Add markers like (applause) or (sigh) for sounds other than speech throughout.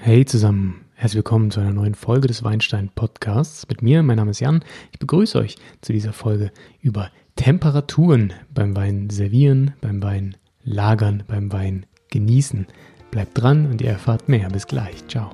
Hey zusammen, herzlich willkommen zu einer neuen Folge des Weinstein Podcasts mit mir. Mein Name ist Jan. Ich begrüße euch zu dieser Folge über Temperaturen beim Wein servieren, beim Wein lagern, beim Wein genießen. Bleibt dran und ihr erfahrt mehr. Bis gleich. Ciao.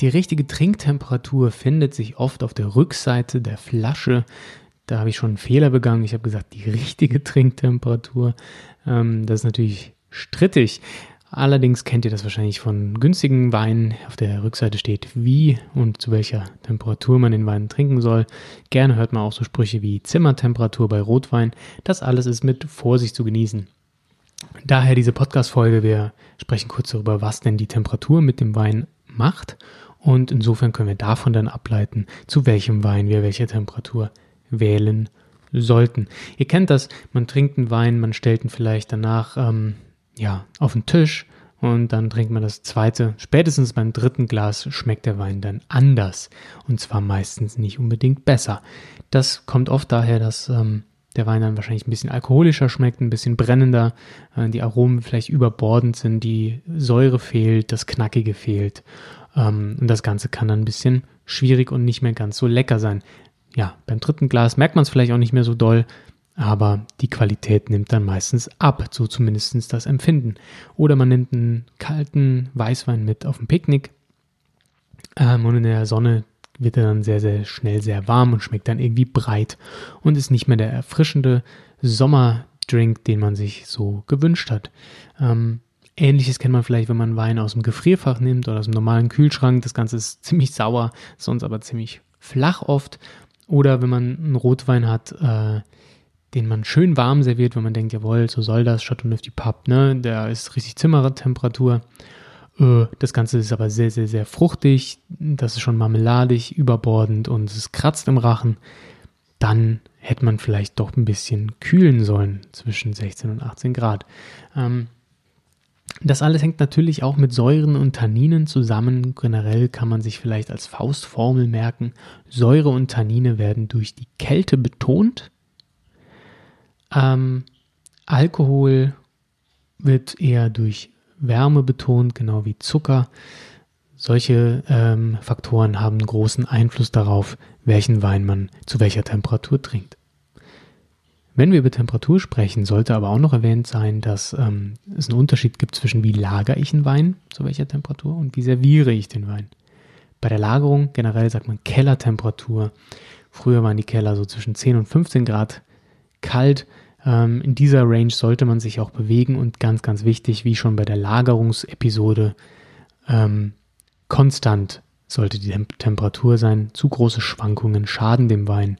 Die richtige Trinktemperatur findet sich oft auf der Rückseite der Flasche. Da habe ich schon einen Fehler begangen. Ich habe gesagt, die richtige Trinktemperatur. Ähm, das ist natürlich strittig. Allerdings kennt ihr das wahrscheinlich von günstigen Weinen. Auf der Rückseite steht, wie und zu welcher Temperatur man den Wein trinken soll. Gerne hört man auch so Sprüche wie Zimmertemperatur bei Rotwein. Das alles ist mit Vorsicht zu genießen. Daher diese Podcast-Folge. Wir sprechen kurz darüber, was denn die Temperatur mit dem Wein macht. Und insofern können wir davon dann ableiten, zu welchem Wein wir welche Temperatur wählen sollten. Ihr kennt das, man trinkt einen Wein, man stellt ihn vielleicht danach ähm, ja, auf den Tisch und dann trinkt man das zweite. Spätestens beim dritten Glas schmeckt der Wein dann anders und zwar meistens nicht unbedingt besser. Das kommt oft daher, dass ähm, der Wein dann wahrscheinlich ein bisschen alkoholischer schmeckt, ein bisschen brennender, äh, die Aromen vielleicht überbordend sind, die Säure fehlt, das Knackige fehlt. Ähm, und das Ganze kann dann ein bisschen schwierig und nicht mehr ganz so lecker sein. Ja, beim dritten Glas merkt man es vielleicht auch nicht mehr so doll, aber die Qualität nimmt dann meistens ab, so zumindest das Empfinden. Oder man nimmt einen kalten Weißwein mit auf ein Picknick ähm, und in der Sonne wird er dann sehr, sehr schnell sehr warm und schmeckt dann irgendwie breit und ist nicht mehr der erfrischende Sommerdrink, den man sich so gewünscht hat. Ähm, Ähnliches kennt man vielleicht, wenn man Wein aus dem Gefrierfach nimmt oder aus dem normalen Kühlschrank. Das Ganze ist (laughs) ziemlich sauer, sonst aber ziemlich flach oft. Oder wenn man einen Rotwein hat, äh, den man schön warm serviert, wenn man denkt, jawohl, so soll das, Chateau Neuf du Pape, ne? Der ist richtig Zimmertemperatur. Äh, das Ganze ist aber sehr, sehr, sehr fruchtig. Das ist schon marmeladig, überbordend und es kratzt im Rachen. Dann hätte man vielleicht doch ein bisschen kühlen sollen zwischen 16 und 18 Grad. Ähm, das alles hängt natürlich auch mit Säuren und Tanninen zusammen. Generell kann man sich vielleicht als Faustformel merken, Säure und Tannine werden durch die Kälte betont. Ähm, Alkohol wird eher durch Wärme betont, genau wie Zucker. Solche ähm, Faktoren haben großen Einfluss darauf, welchen Wein man zu welcher Temperatur trinkt. Wenn wir über Temperatur sprechen, sollte aber auch noch erwähnt sein, dass ähm, es einen Unterschied gibt zwischen wie lagere ich einen Wein zu welcher Temperatur und wie serviere ich den Wein. Bei der Lagerung generell sagt man Kellertemperatur. Früher waren die Keller so zwischen 10 und 15 Grad kalt. Ähm, in dieser Range sollte man sich auch bewegen und ganz, ganz wichtig, wie schon bei der Lagerungsepisode, ähm, konstant sollte die Tem Temperatur sein. Zu große Schwankungen schaden dem Wein.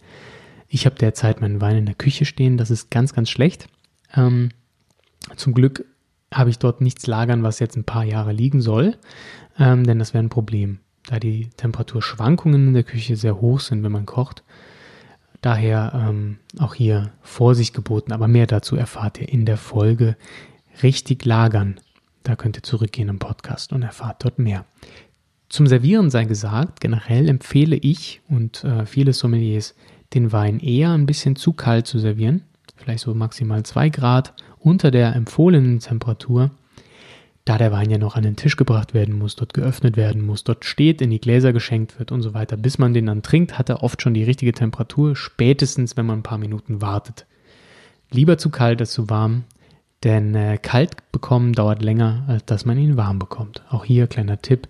Ich habe derzeit meinen Wein in der Küche stehen, das ist ganz, ganz schlecht. Ähm, zum Glück habe ich dort nichts lagern, was jetzt ein paar Jahre liegen soll, ähm, denn das wäre ein Problem, da die Temperaturschwankungen in der Küche sehr hoch sind, wenn man kocht. Daher ähm, auch hier Vorsicht geboten, aber mehr dazu erfahrt ihr in der Folge Richtig lagern. Da könnt ihr zurückgehen im Podcast und erfahrt dort mehr. Zum Servieren sei gesagt, generell empfehle ich und äh, viele Sommeliers den Wein eher ein bisschen zu kalt zu servieren, vielleicht so maximal 2 Grad unter der empfohlenen Temperatur, da der Wein ja noch an den Tisch gebracht werden muss, dort geöffnet werden muss, dort steht, in die Gläser geschenkt wird und so weiter. Bis man den dann trinkt, hat er oft schon die richtige Temperatur, spätestens wenn man ein paar Minuten wartet. Lieber zu kalt als zu warm, denn äh, kalt bekommen dauert länger, als dass man ihn warm bekommt. Auch hier kleiner Tipp.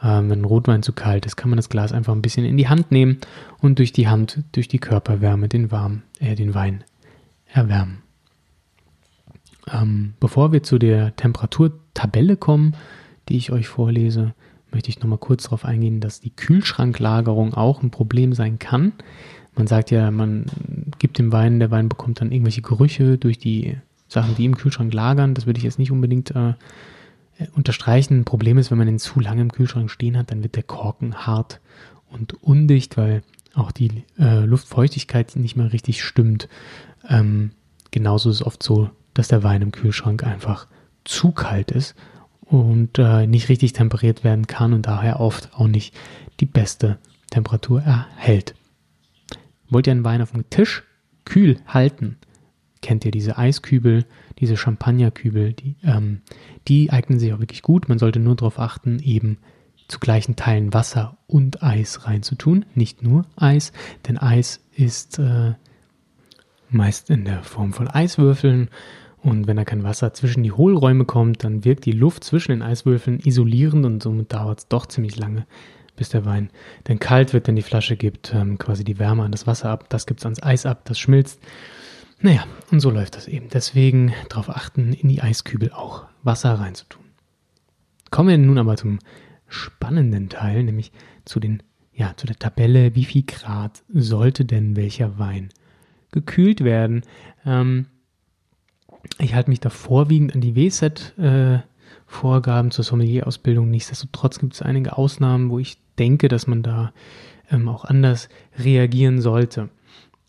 Ähm, wenn Rotwein zu kalt ist, kann man das Glas einfach ein bisschen in die Hand nehmen und durch die Hand, durch die Körperwärme den, warm, äh, den Wein erwärmen. Ähm, bevor wir zu der Temperaturtabelle kommen, die ich euch vorlese, möchte ich nochmal kurz darauf eingehen, dass die Kühlschranklagerung auch ein Problem sein kann. Man sagt ja, man gibt dem Wein, der Wein bekommt dann irgendwelche Gerüche durch die Sachen, die im Kühlschrank lagern. Das würde ich jetzt nicht unbedingt äh, unterstreichen. Problem ist, wenn man den zu lange im Kühlschrank stehen hat, dann wird der Korken hart und undicht, weil auch die äh, Luftfeuchtigkeit nicht mehr richtig stimmt. Ähm, genauso ist es oft so, dass der Wein im Kühlschrank einfach zu kalt ist und äh, nicht richtig temperiert werden kann und daher oft auch nicht die beste Temperatur erhält. Wollt ihr einen Wein auf dem Tisch kühl halten? Kennt ihr diese Eiskübel, diese Champagnerkübel? Die, ähm, die eignen sich auch wirklich gut. Man sollte nur darauf achten, eben zu gleichen Teilen Wasser und Eis reinzutun. Nicht nur Eis, denn Eis ist äh, meist in der Form von Eiswürfeln. Und wenn da kein Wasser zwischen die Hohlräume kommt, dann wirkt die Luft zwischen den Eiswürfeln isolierend und somit dauert es doch ziemlich lange, bis der Wein dann kalt wird, denn die Flasche gibt ähm, quasi die Wärme an das Wasser ab, das gibt es ans Eis ab, das schmilzt. Naja, und so läuft das eben. Deswegen darauf achten, in die Eiskübel auch Wasser reinzutun. Kommen wir nun aber zum spannenden Teil, nämlich zu den, ja, zu der Tabelle, wie viel Grad sollte denn welcher Wein gekühlt werden. Ähm, ich halte mich da vorwiegend an die WSET-Vorgaben äh, zur Sommelier-Ausbildung. Nichtsdestotrotz gibt es einige Ausnahmen, wo ich denke, dass man da ähm, auch anders reagieren sollte.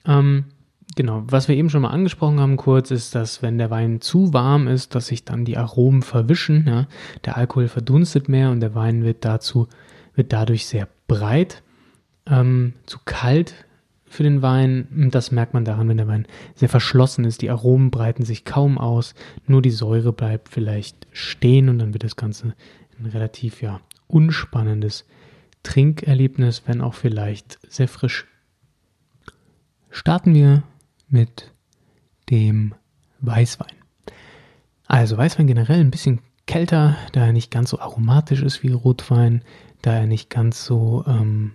Ähm, Genau, was wir eben schon mal angesprochen haben kurz, ist, dass wenn der Wein zu warm ist, dass sich dann die Aromen verwischen, ja, der Alkohol verdunstet mehr und der Wein wird dazu, wird dadurch sehr breit, ähm, zu kalt für den Wein. Das merkt man daran, wenn der Wein sehr verschlossen ist. Die Aromen breiten sich kaum aus, nur die Säure bleibt vielleicht stehen und dann wird das Ganze ein relativ ja unspannendes Trinkerlebnis, wenn auch vielleicht sehr frisch. Starten wir mit dem Weißwein. Also Weißwein generell ein bisschen kälter, da er nicht ganz so aromatisch ist wie Rotwein, da er nicht ganz so ähm,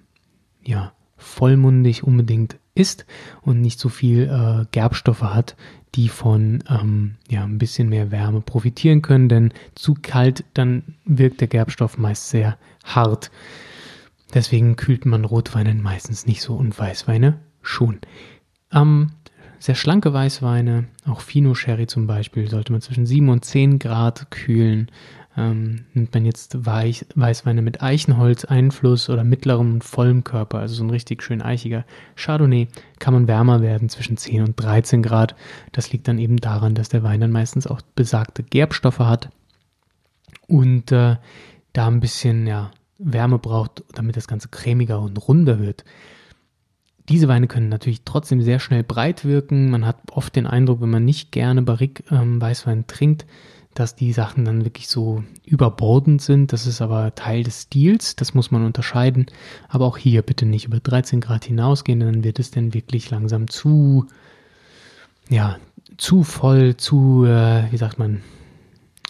ja, vollmundig unbedingt ist und nicht so viel äh, Gerbstoffe hat, die von ähm, ja, ein bisschen mehr Wärme profitieren können, denn zu kalt, dann wirkt der Gerbstoff meist sehr hart. Deswegen kühlt man Rotweine meistens nicht so und Weißweine schon. Ähm, sehr schlanke Weißweine, auch Fino Sherry zum Beispiel, sollte man zwischen 7 und 10 Grad kühlen. Ähm, nimmt man jetzt Weich, Weißweine mit Eichenholz-Einfluss oder mittlerem und vollem Körper, also so ein richtig schön eichiger Chardonnay, kann man wärmer werden zwischen 10 und 13 Grad. Das liegt dann eben daran, dass der Wein dann meistens auch besagte Gerbstoffe hat und äh, da ein bisschen ja, Wärme braucht, damit das Ganze cremiger und runder wird. Diese Weine können natürlich trotzdem sehr schnell breit wirken. Man hat oft den Eindruck, wenn man nicht gerne Barrique ähm, Weißwein trinkt, dass die Sachen dann wirklich so überbordend sind. Das ist aber Teil des Stils, das muss man unterscheiden. Aber auch hier bitte nicht über 13 Grad hinausgehen, dann wird es dann wirklich langsam zu, ja, zu voll, zu, äh, wie sagt man,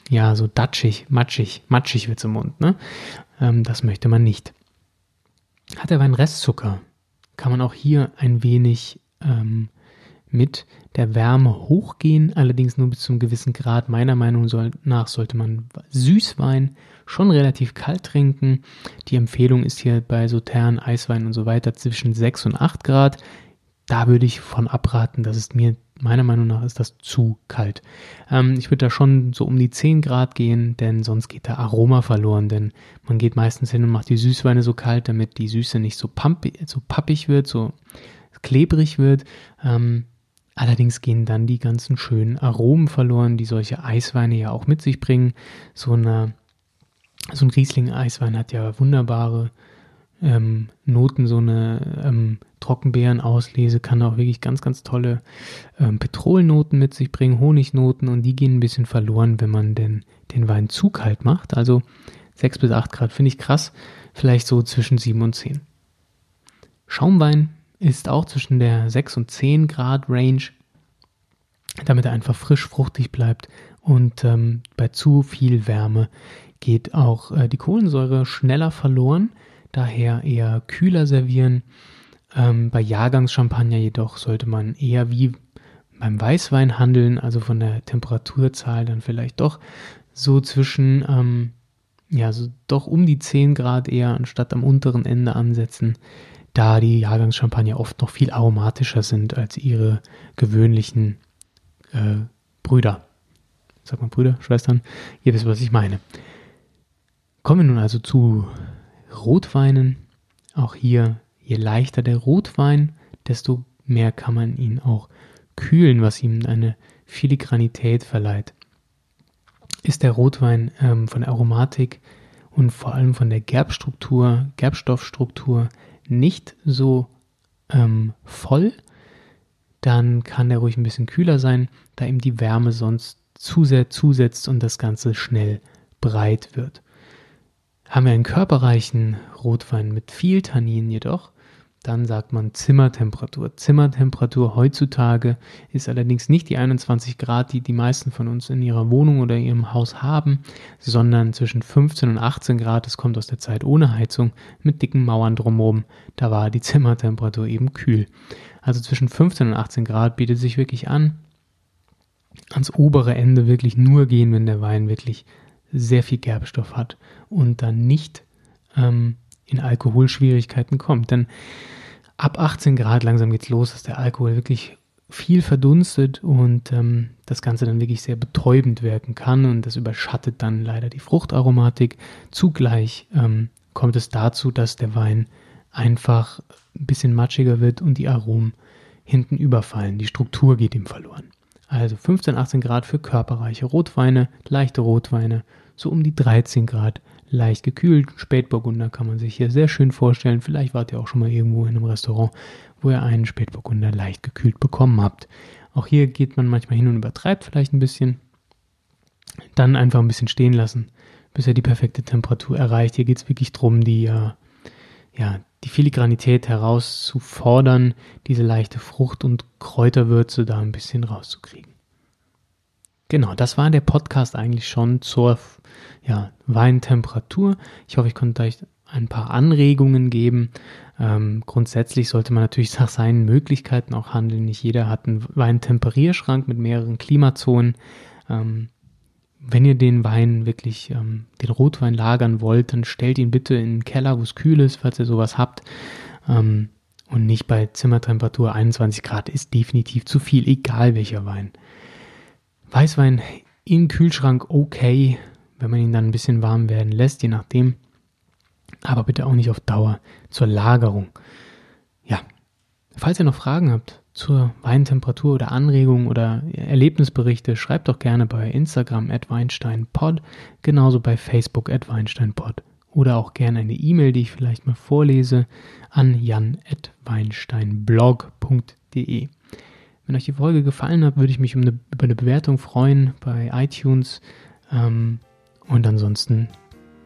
ja, so datschig, matschig, matschig wird es im Mund, ne? Ähm, das möchte man nicht. Hat der Wein Restzucker? kann man auch hier ein wenig ähm, mit der Wärme hochgehen, allerdings nur bis zu einem gewissen Grad. Meiner Meinung nach sollte man Süßwein schon relativ kalt trinken. Die Empfehlung ist hier bei Sautern, Eiswein und so weiter zwischen 6 und 8 Grad. Da würde ich von abraten, das ist mir, meiner Meinung nach, ist das zu kalt. Ähm, ich würde da schon so um die 10 Grad gehen, denn sonst geht der Aroma verloren, denn man geht meistens hin und macht die Süßweine so kalt, damit die Süße nicht so, pumpig, so pappig wird, so klebrig wird. Ähm, allerdings gehen dann die ganzen schönen Aromen verloren, die solche Eisweine ja auch mit sich bringen. So, eine, so ein Riesling-Eiswein hat ja wunderbare ähm, Noten, so eine ähm, Trockenbeerenauslese kann auch wirklich ganz, ganz tolle ähm, Petrolnoten mit sich bringen, Honignoten und die gehen ein bisschen verloren, wenn man den, den Wein zu kalt macht. Also 6 bis 8 Grad finde ich krass, vielleicht so zwischen 7 und 10. Schaumwein ist auch zwischen der 6 und 10 Grad Range, damit er einfach frisch fruchtig bleibt und ähm, bei zu viel Wärme geht auch äh, die Kohlensäure schneller verloren daher eher kühler servieren. Ähm, bei Jahrgangschampagner jedoch sollte man eher wie beim Weißwein handeln, also von der Temperaturzahl dann vielleicht doch so zwischen, ähm, ja, so doch um die 10 Grad eher anstatt am unteren Ende ansetzen, da die Jahrgangschampagner oft noch viel aromatischer sind als ihre gewöhnlichen äh, Brüder, sag mal Brüder, Schwestern, ihr wisst, was ich meine. Kommen wir nun also zu Rotweinen. Auch hier, je leichter der Rotwein, desto mehr kann man ihn auch kühlen, was ihm eine Filigranität verleiht. Ist der Rotwein ähm, von der Aromatik und vor allem von der Gerbstruktur, Gerbstoffstruktur nicht so ähm, voll, dann kann der ruhig ein bisschen kühler sein, da ihm die Wärme sonst zu sehr zusetzt und das Ganze schnell breit wird. Haben wir einen körperreichen Rotwein mit viel Tannin jedoch, dann sagt man Zimmertemperatur. Zimmertemperatur heutzutage ist allerdings nicht die 21 Grad, die die meisten von uns in ihrer Wohnung oder ihrem Haus haben, sondern zwischen 15 und 18 Grad. Das kommt aus der Zeit ohne Heizung mit dicken Mauern drumherum. Da war die Zimmertemperatur eben kühl. Also zwischen 15 und 18 Grad bietet sich wirklich an. Ans obere Ende wirklich nur gehen, wenn der Wein wirklich sehr viel Gerbstoff hat und dann nicht ähm, in Alkoholschwierigkeiten kommt. Denn ab 18 Grad langsam geht es los, dass der Alkohol wirklich viel verdunstet und ähm, das Ganze dann wirklich sehr betäubend wirken kann und das überschattet dann leider die Fruchtaromatik. Zugleich ähm, kommt es dazu, dass der Wein einfach ein bisschen matschiger wird und die Aromen hinten überfallen. Die Struktur geht ihm verloren. Also 15, 18 Grad für körperreiche Rotweine, leichte Rotweine, so um die 13 Grad leicht gekühlt. Spätburgunder kann man sich hier sehr schön vorstellen. Vielleicht wart ihr auch schon mal irgendwo in einem Restaurant, wo ihr einen Spätburgunder leicht gekühlt bekommen habt. Auch hier geht man manchmal hin und übertreibt vielleicht ein bisschen. Dann einfach ein bisschen stehen lassen, bis er die perfekte Temperatur erreicht. Hier geht es wirklich darum, die, äh, ja, die Filigranität herauszufordern, diese leichte Frucht- und Kräuterwürze da ein bisschen rauszukriegen. Genau, das war der Podcast eigentlich schon zur ja, Weintemperatur. Ich hoffe, ich konnte euch ein paar Anregungen geben. Ähm, grundsätzlich sollte man natürlich (laughs) nach seinen Möglichkeiten auch handeln. Nicht jeder hat einen Weintemperierschrank mit mehreren Klimazonen. Ähm, wenn ihr den Wein wirklich, ähm, den Rotwein lagern wollt, dann stellt ihn bitte in den Keller, wo es kühl ist, falls ihr sowas habt. Ähm, und nicht bei Zimmertemperatur 21 Grad ist definitiv zu viel, egal welcher Wein. Weißwein im Kühlschrank okay, wenn man ihn dann ein bisschen warm werden lässt, je nachdem. Aber bitte auch nicht auf Dauer zur Lagerung. Ja, falls ihr noch Fragen habt zur Weintemperatur oder Anregungen oder Erlebnisberichte, schreibt doch gerne bei Instagram at WeinsteinPod, genauso bei Facebook at WeinsteinPod oder auch gerne eine E-Mail, die ich vielleicht mal vorlese, an jan.weinsteinblog.de. Wenn euch die Folge gefallen hat, würde ich mich um eine, über eine Bewertung freuen bei iTunes. Ähm, und ansonsten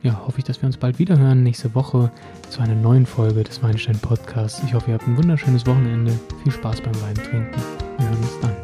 ja, hoffe ich, dass wir uns bald wieder hören nächste Woche zu einer neuen Folge des Weinstein Podcasts. Ich hoffe, ihr habt ein wunderschönes Wochenende. Viel Spaß beim Weintrinken. Wir hören uns dann.